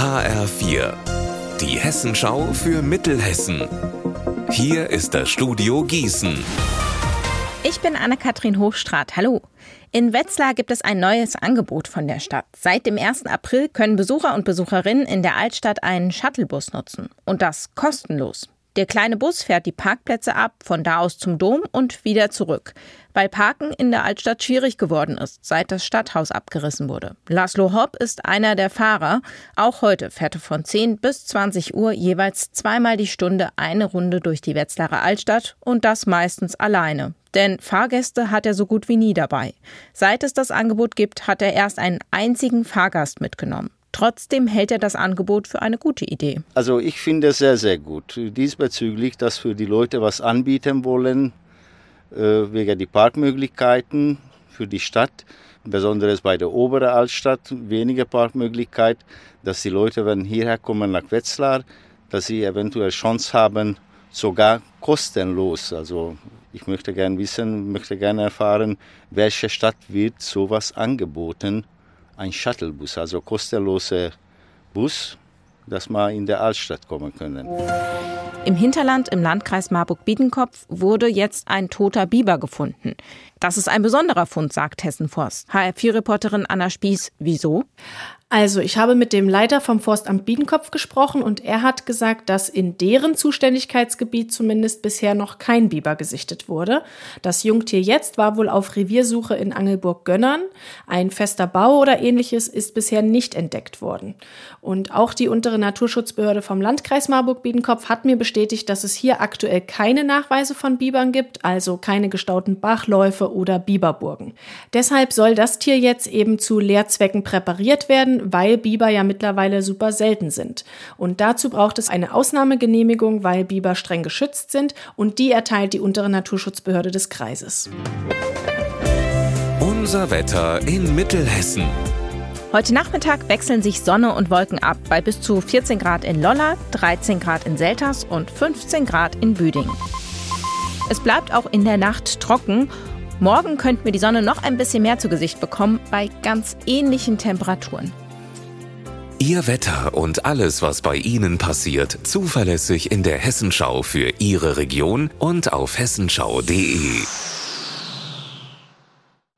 HR4, die Hessenschau für Mittelhessen. Hier ist das Studio Gießen. Ich bin Anne-Kathrin Hochstrat. Hallo. In Wetzlar gibt es ein neues Angebot von der Stadt. Seit dem 1. April können Besucher und Besucherinnen in der Altstadt einen Shuttlebus nutzen. Und das kostenlos. Der kleine Bus fährt die Parkplätze ab, von da aus zum Dom und wieder zurück, weil Parken in der Altstadt schwierig geworden ist, seit das Stadthaus abgerissen wurde. Laszlo Hopp ist einer der Fahrer. Auch heute fährt er von 10 bis 20 Uhr jeweils zweimal die Stunde eine Runde durch die Wetzlarer Altstadt und das meistens alleine. Denn Fahrgäste hat er so gut wie nie dabei. Seit es das Angebot gibt, hat er erst einen einzigen Fahrgast mitgenommen. Trotzdem hält er das Angebot für eine gute Idee. Also ich finde es sehr, sehr gut. Diesbezüglich, dass für die Leute was anbieten wollen, äh, wegen die Parkmöglichkeiten für die Stadt, besonders bei der oberen Altstadt, weniger Parkmöglichkeit, dass die Leute, wenn hierher kommen nach Wetzlar, dass sie eventuell Chance haben, sogar kostenlos. Also ich möchte gerne wissen, möchte gerne erfahren, welche Stadt wird sowas angeboten ein Shuttlebus, also kostenloser Bus, dass wir in der Altstadt kommen können. Im Hinterland im Landkreis Marburg-Biedenkopf wurde jetzt ein toter Biber gefunden. Das ist ein besonderer Fund, sagt Hessen Forst. HR4-Reporterin Anna Spieß. Wieso? Also, ich habe mit dem Leiter vom Forstamt Biedenkopf gesprochen und er hat gesagt, dass in deren Zuständigkeitsgebiet zumindest bisher noch kein Biber gesichtet wurde. Das Jungtier jetzt war wohl auf Reviersuche in Angelburg-Gönnern. Ein fester Bau oder ähnliches ist bisher nicht entdeckt worden. Und auch die untere Naturschutzbehörde vom Landkreis Marburg-Biedenkopf hat mir bestätigt, dass es hier aktuell keine Nachweise von Bibern gibt, also keine gestauten Bachläufe oder Biberburgen. Deshalb soll das Tier jetzt eben zu Lehrzwecken präpariert werden weil Biber ja mittlerweile super selten sind. Und dazu braucht es eine Ausnahmegenehmigung, weil Biber streng geschützt sind und die erteilt die untere Naturschutzbehörde des Kreises. Unser Wetter in Mittelhessen. Heute Nachmittag wechseln sich Sonne und Wolken ab bei bis zu 14 Grad in Lolla, 13 Grad in Selters und 15 Grad in Büding. Es bleibt auch in der Nacht trocken Morgen könnten wir die Sonne noch ein bisschen mehr zu Gesicht bekommen bei ganz ähnlichen Temperaturen. Ihr Wetter und alles, was bei Ihnen passiert, zuverlässig in der Hessenschau für Ihre Region und auf hessenschau.de.